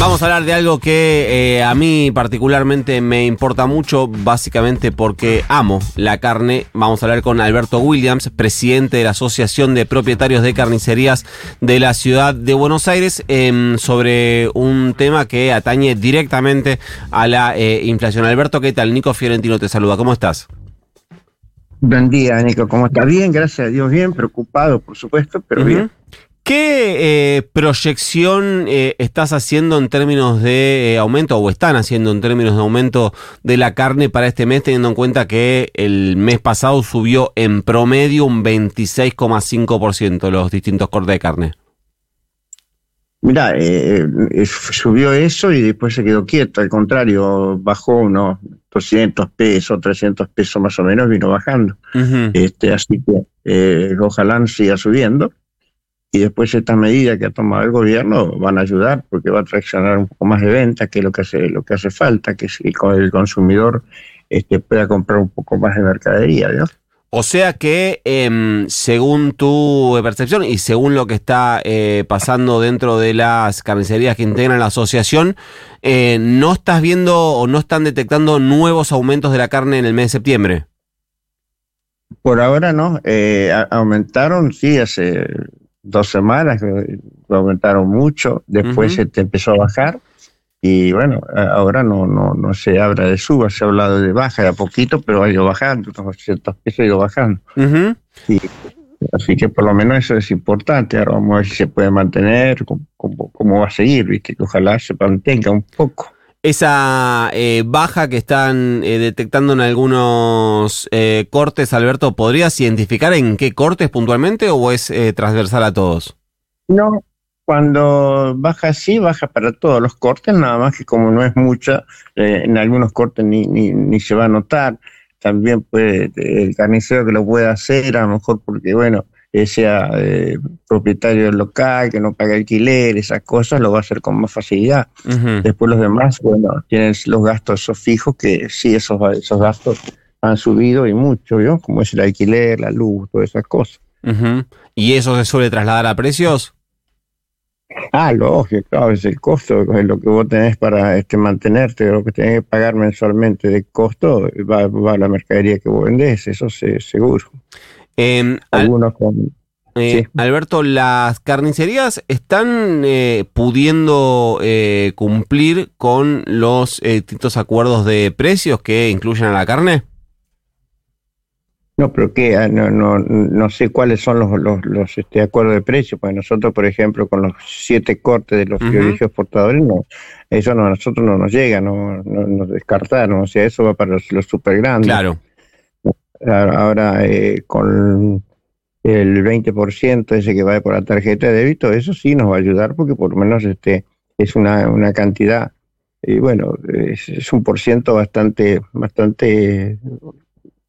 Vamos a hablar de algo que eh, a mí particularmente me importa mucho, básicamente porque amo la carne. Vamos a hablar con Alberto Williams, presidente de la Asociación de Propietarios de Carnicerías de la Ciudad de Buenos Aires, em, sobre un tema que atañe directamente a la eh, inflación. Alberto, ¿qué tal? Nico Fiorentino te saluda, ¿cómo estás? Buen día, Nico. ¿Cómo estás? Bien, gracias a Dios, bien, preocupado, por supuesto, pero bien. ¿Qué eh, proyección eh, estás haciendo en términos de eh, aumento o están haciendo en términos de aumento de la carne para este mes, teniendo en cuenta que el mes pasado subió en promedio un 26,5% los distintos cortes de carne? Mira, subió eso y después se quedó quieto, al contrario, bajó unos 200 pesos, 300 pesos más o menos, vino bajando. este, así que ojalá siga subiendo y después estas medidas que ha tomado el gobierno van a ayudar porque va a traccionar un poco más de venta, que es lo que hace, lo que hace falta, que el consumidor este, pueda comprar un poco más de mercadería. ¿no? O sea que, em, según tu percepción y según lo que está eh, pasando dentro de las carnicerías que integran la asociación, eh, ¿no estás viendo o no están detectando nuevos aumentos de la carne en el mes de septiembre? Por ahora no, eh, aumentaron, sí, hace dos semanas, lo aumentaron mucho, después se empezó a bajar y bueno, ahora no, no, no se habla de suba, se ha hablado de baja de a poquito, pero ha ido bajando, unos ciertos pesos ha ido bajando. así que por lo menos eso es importante, ahora vamos a ver si se puede mantener, cómo, cómo, va a seguir, ¿viste? que ojalá se mantenga un poco. Esa eh, baja que están eh, detectando en algunos eh, cortes, Alberto, ¿podrías identificar en qué cortes puntualmente o es transversal a todos? No, cuando baja así, baja para todos los cortes, nada más que como no es mucha, en algunos cortes ni, ni, ni se va a notar. También puede el carnicero que lo pueda hacer, a lo mejor porque, bueno, sea eh, propietario del local, que no pague alquiler, esas cosas, lo va a hacer con más facilidad. Después los demás, bueno, tienen los gastos fijos, que sí, esos, esos gastos han subido y mucho, ¿vio? Como es el alquiler, la luz, todas esas cosas. ¿Y eso se suele trasladar a precios? Ah, lógico, claro, es el costo, es lo que vos tenés para este, mantenerte, lo que tenés que pagar mensualmente de costo, va, va a la mercadería que vos vendés, eso es seguro. Em, Algunos eh, Alberto, ¿las carnicerías están eh, pudiendo eh, cumplir con los distintos acuerdos de precios que incluyen a la carne? No, pero que ah, no, no, no sé cuáles son los, los, este, acuerdos de precios, pues nosotros, por ejemplo, con los siete cortes de los uh exportadores, no, eso no, a nosotros no nos llega, no, nos descartaron, o sea, eso va para los, los super grandes. Claro. Ahora, eh, con el 20% ese que va por la tarjeta de débito, eso sí nos va a ayudar porque por lo menos este, es una, una cantidad, y bueno, es, un por ciento bastante, bastante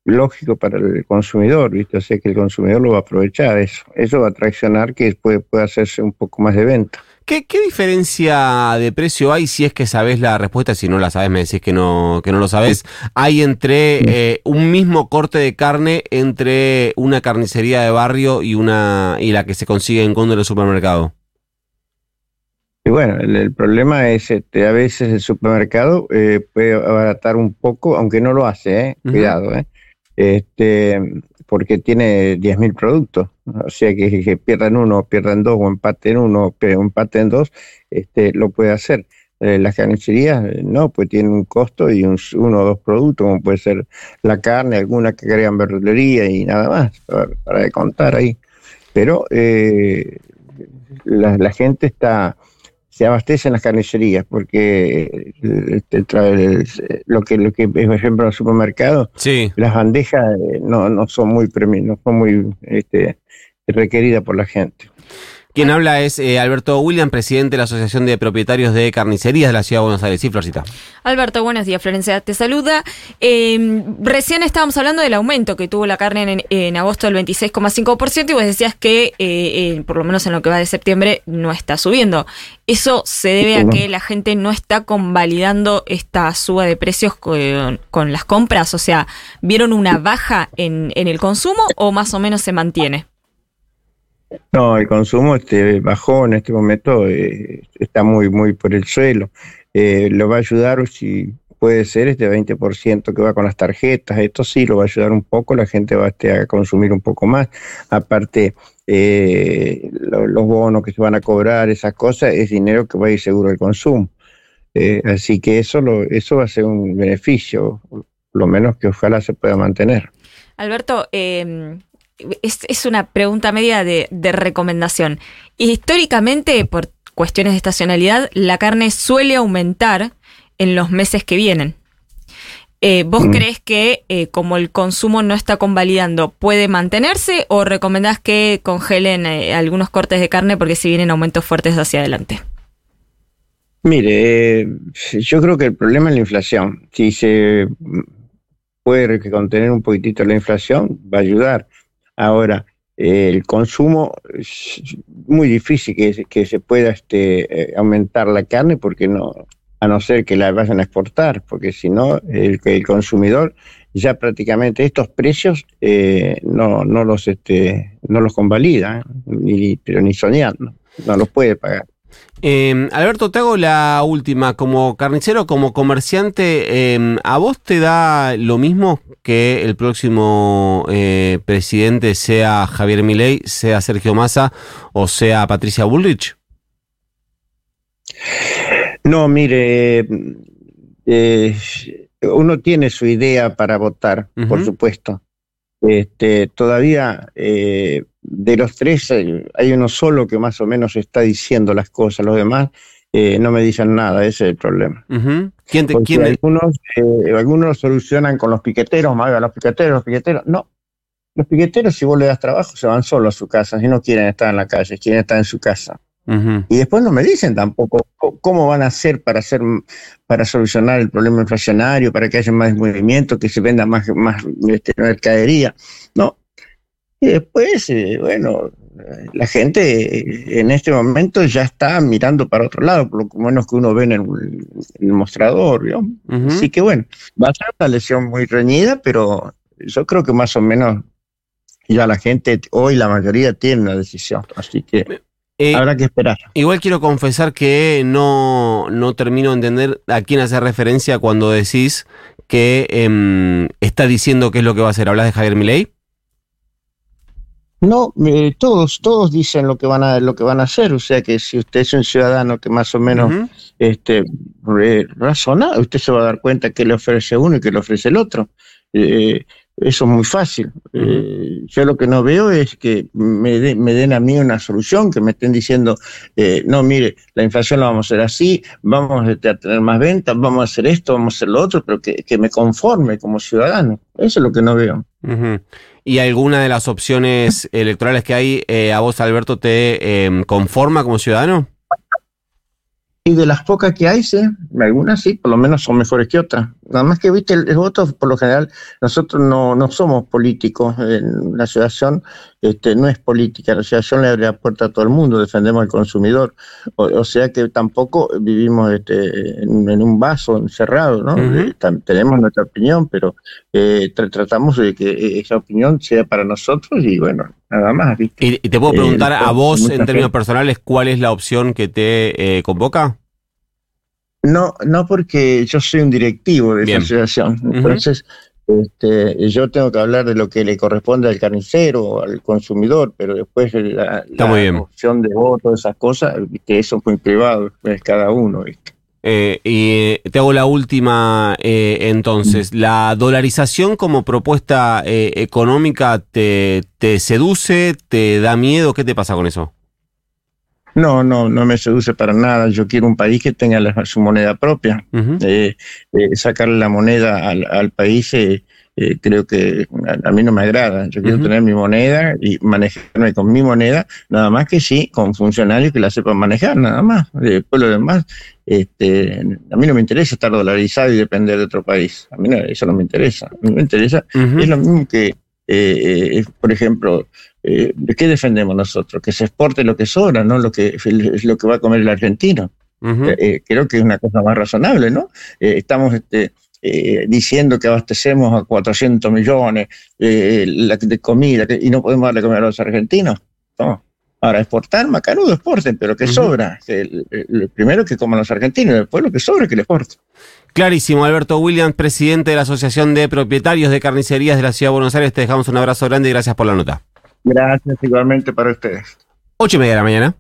lógico para el consumidor, ¿viste? O sea que el consumidor lo va a aprovechar, eso, eso va a traccionar que después pueda hacerse un poco más de venta. ¿Qué, diferencia de precio hay si es que sabes la respuesta? Si no la sabes, me decís que no, que no lo sabes. ¿Hay entre eh, un mismo corte de carne entre una carnicería de barrio y una y la que se consigue en Cóndor del supermercado? Y bueno, el, problema es este, a veces el supermercado eh, puede abaratar un poco, aunque no lo hace, ¿eh? cuidado, ¿eh? Este, porque tiene 10.000 productos. O sea que, pierdan uno, pierdan dos, o empaten uno, o empaten dos, este, lo puede hacer. Eh, las carnicerías eh, no, pues tienen un costo y un, uno o dos productos, como puede ser la carne, alguna que crean verdulería y nada más, para, contar ahí. Pero eh, la gente está se abastecen las carnicerías, porque lo que lo que por ejemplo en los supermercados, las bandejas eh, no, no son muy no son muy este, requeridas por la gente. Quien habla es eh, Alberto William, presidente de la Asociación de Propietarios de Carnicerías de la Ciudad de Buenos Aires. Sí, Florcita. Alberto, buenos días. Florencia te saluda. Em, recién estábamos hablando del aumento que tuvo la carne en, agosto del 26,5% y vos decías que, eh, eh, por lo menos en lo que va de septiembre, no está subiendo. ¿Eso se debe a que la gente no está convalidando esta suba de precios con, las compras? O sea, ¿vieron una baja en, en el consumo o más o menos se mantiene? No, el consumo este, bajó en este momento, eh, está muy, muy por el suelo. Eh, lo va a ayudar, si puede ser, este 20% que va con las tarjetas. Esto sí lo va a ayudar un poco, la gente va este, a consumir un poco más. Aparte, eh, los bonos que se van a cobrar, esas cosas, es dinero que va a ir seguro al consumo. así que eso, lo, eso va a ser un beneficio, lo menos que ojalá se pueda mantener. Alberto, eh, es, una pregunta media de, recomendación. Históricamente, por cuestiones de estacionalidad, la carne suele aumentar en los meses que vienen. Eh, ¿Vos mm. crees que eh, como el consumo no está convalidando, puede mantenerse o recomendás que congelen eh, algunos cortes de carne porque si vienen aumentos fuertes hacia adelante? Mire, yo creo que el problema es la inflación. Si se puede contener un poquitito la inflación, va a ayudar. Ahora, el consumo es muy difícil que, se pueda este, eh, aumentar la carne porque no, a no ser que la vayan a exportar, porque si no, el, el consumidor ya prácticamente estos precios eh, no, no los este, no los convalida, ni, pero ni soñando, no los puede pagar. Eh, Alberto, te hago la última. Como carnicero, como comerciante, em, ¿a vos te da lo mismo que el próximo eh, presidente sea Javier Milei, sea Sergio Massa o sea Patricia Bullrich? No, mire, eh, uno tiene su idea para votar, por supuesto. Este, todavía eh, de los tres eh, hay uno solo que más o menos está diciendo las cosas, los demás eh, no me dicen nada, ese es el problema. ¿Quién te, quién algunos, algunos lo solucionan con los piqueteros, los piqueteros, los piqueteros, no. Los piqueteros, si vos le das trabajo, se van solo a su casa, si no quieren estar en la calle, quieren estar en su casa. Y después no me dicen tampoco cómo van a hacer para hacer para solucionar el problema inflacionario, para que haya más movimiento, que se venda más, más este, mercadería. No. Y después, eh, bueno, la gente en este momento ya está mirando para otro lado, por lo menos que uno ve en el, mostrador. Así que bueno, va a ser una lesión muy reñida, pero yo creo que más o menos ya la gente, hoy la mayoría tiene una decisión. Así que eh, Habrá que esperar. Igual quiero confesar que no, no termino de entender a quién hace referencia cuando decís que em, está diciendo qué es lo que va a hacer. ¿Hablas de Javier Milei? No, eh, todos, todos dicen lo que van a lo que van a hacer. O sea que si usted es un ciudadano que más o menos este, razona, usted se va a dar cuenta que le ofrece uno y que le ofrece el otro. Eh, eso es muy fácil. Eh, yo lo que no veo es que me, me, den a mí una solución, que me estén diciendo, eh, no, mire, la inflación la vamos a hacer así, vamos a tener más ventas, vamos a hacer esto, vamos a hacer lo otro, pero que, me conforme como ciudadano. Eso es lo que no veo. ¿Y alguna de las opciones electorales que hay, eh, a vos, Alberto, te em, conforma como ciudadano? Y de las pocas que hay, sí, algunas sí, por lo menos son mejores que otras. Nada más que, viste, el, voto, por lo general, nosotros no, no somos políticos. En la asociación este, no es política. La asociación le abre la puerta a todo el mundo, defendemos al consumidor. O, sea que tampoco vivimos este, en, un vaso encerrado, ¿no? Eh, tenemos nuestra opinión, pero eh, tratamos de que esa opinión sea para nosotros y bueno, nada más. ¿viste? ¿Y, te puedo preguntar a vos, en términos personales, cuál es la opción que te eh, convoca? No, no porque yo soy un directivo de esa asociación. Entonces, este, yo tengo que hablar de lo que le corresponde al carnicero, al consumidor, pero después la, opción de voto, esas cosas, que eso es muy privado, es cada uno. Eh, y te hago la última eh, entonces. ¿La dolarización como propuesta eh, económica te, te seduce, te da miedo? ¿Qué te pasa con eso? No, no, no me seduce para nada. Yo quiero un país que tenga su moneda propia. Eh, eh, sacarle la moneda al, país eh, creo que a, mí no me agrada. Yo quiero tener mi moneda y manejarme con mi moneda, nada más que sí, con funcionarios que la sepan manejar, nada más. Después lo demás, este, a mí no me interesa estar dolarizado y depender de otro país. A mí eso no me interesa. A mí me interesa, es lo mismo que, por ejemplo, eh, ¿qué defendemos nosotros? Que se exporte lo que sobra, no lo que lo que va a comer el argentino. Eh, eh, creo que es una cosa más razonable, ¿no? Eh, estamos este, diciendo que abastecemos a 400 millones de comida y no podemos darle comida a los argentinos. No. Ahora, exportar, macanudo, exporten, pero que sobra. El, primero que coman los argentinos, después lo que sobra que le exporten. Clarísimo, Alberto Williams, presidente de la Asociación de Propietarios de Carnicerías de la Ciudad de Buenos Aires. Te dejamos un abrazo grande y gracias por la nota. Gracias igualmente para ustedes. Ocho y media de la mañana.